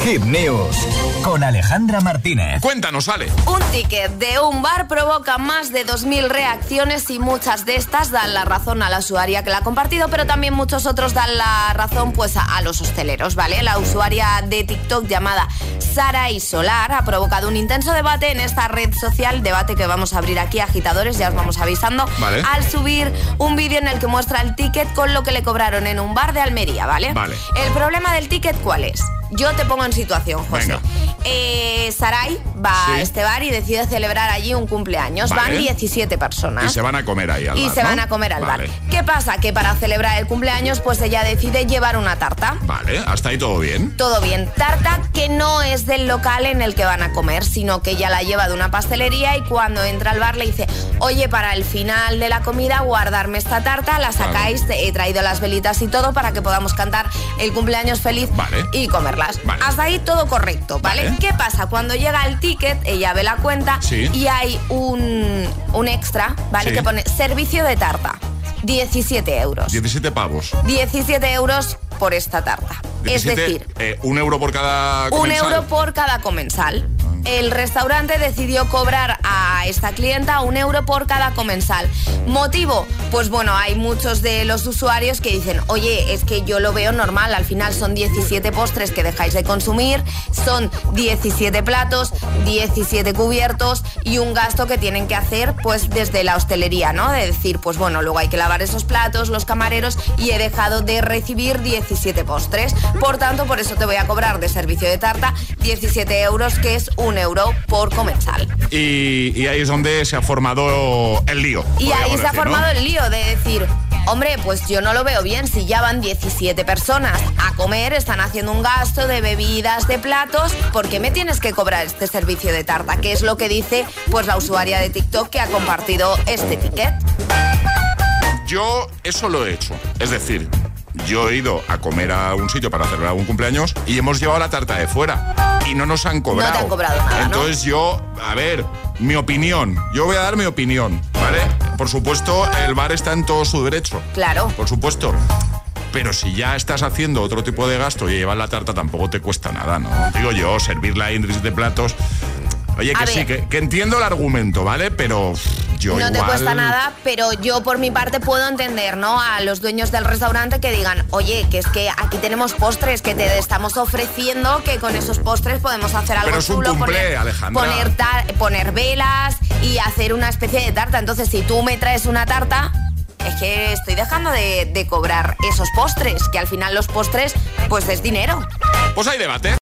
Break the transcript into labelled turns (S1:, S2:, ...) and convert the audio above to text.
S1: News con Alejandra Martínez.
S2: Cuéntanos, Ale.
S3: Un ticket de un bar provoca más de 2.000 reacciones y muchas de estas dan la razón a la usuaria que la ha compartido, pero también muchos otros dan la razón pues a, los hosteleros, ¿vale? La usuaria de TikTok llamada Sara y Solar ha provocado un intenso debate en esta red social, debate que vamos a abrir aquí, agitadores, ya os vamos avisando, al subir un vídeo en el que muestra el ticket con lo que le cobraron en un bar de Almería, ¿vale?
S2: Vale.
S3: El problema del ticket, ¿cuál es? Yo te pongo en situación, José. Eh, Sarai va a este bar y decide celebrar allí un cumpleaños. Van 17 personas.
S2: Y se van a comer ahí al
S3: y
S2: bar.
S3: Y se van a comer al bar. ¿Qué pasa? Que para celebrar el cumpleaños, pues ella decide llevar una tarta.
S2: Vale, hasta ahí todo bien.
S3: Todo bien. Tarta que no es del local en el que van a comer, sino que ella la lleva de una pastelería y cuando entra al bar le dice, oye, para el final de la comida guardarme esta tarta, la sacáis, he traído las velitas y todo para que podamos cantar el cumpleaños feliz y comerla. Hasta ahí todo correcto, ¿vale? ¿Qué pasa? Cuando llega el ticket, ella ve la cuenta y hay un, un extra, ¿vale? Que pone servicio de tarta. 17 euros.
S2: 17 pavos.
S3: 17 euros por esta tarta. es decir,
S2: eh, un euro por cada comensal.
S3: Un euro por cada comensal el restaurante decidió cobrar a esta clienta un euro por cada comensal. ¿Motivo? Pues bueno, hay muchos de los usuarios que dicen, oye, es que yo lo veo normal, al final son 17 postres que dejáis de consumir, son 17 platos, 17 cubiertos y un gasto que tienen que hacer pues desde la hostelería, ¿no? De decir, pues bueno, luego hay que lavar esos platos, los camareros y he dejado de recibir 17 postres. Por tanto, por eso te voy a cobrar de servicio de tarta 17 euros, que es un un euro por comensal.
S2: Y, ahí es donde se ha formado el lío.
S3: Y ahí se ha formado el lío de decir, Hombre, pues yo no lo veo bien. Si ya van 17 personas a comer, están haciendo un gasto de bebidas, de platos, ¿por qué me tienes que cobrar este servicio de tarta? Que es lo que dice pues la usuaria de TikTok que ha compartido este ticket.
S2: Yo eso lo he hecho. Es decir, yo he ido a comer a un sitio para celebrar un cumpleaños y hemos llevado la tarta de fuera y no nos han cobrado.
S3: No te han cobrado nada.
S2: Entonces yo, a ver, mi opinión, yo voy a dar mi opinión, ¿vale? Por supuesto, el bar está en todo su derecho.
S3: Claro.
S2: Por supuesto. Pero si ya estás haciendo otro tipo de gasto y llevar la tarta tampoco te cuesta nada, ¿no? Digo yo, servirla en de platos Oye, que sí, que, entiendo el argumento, ¿vale? Pero yo
S3: No te cuesta nada, pero yo por mi parte puedo entender, ¿no? A los dueños del restaurante que digan, oye, que es que aquí tenemos postres que te estamos ofreciendo, que con esos postres podemos hacer algo
S2: pero es
S3: chulo,
S2: poner,
S3: poner, poner velas y hacer una especie de tarta. Entonces, si tú me traes una tarta, es que estoy dejando de, de, cobrar esos postres, que al final los postres, pues es dinero.
S2: Pues hay debate.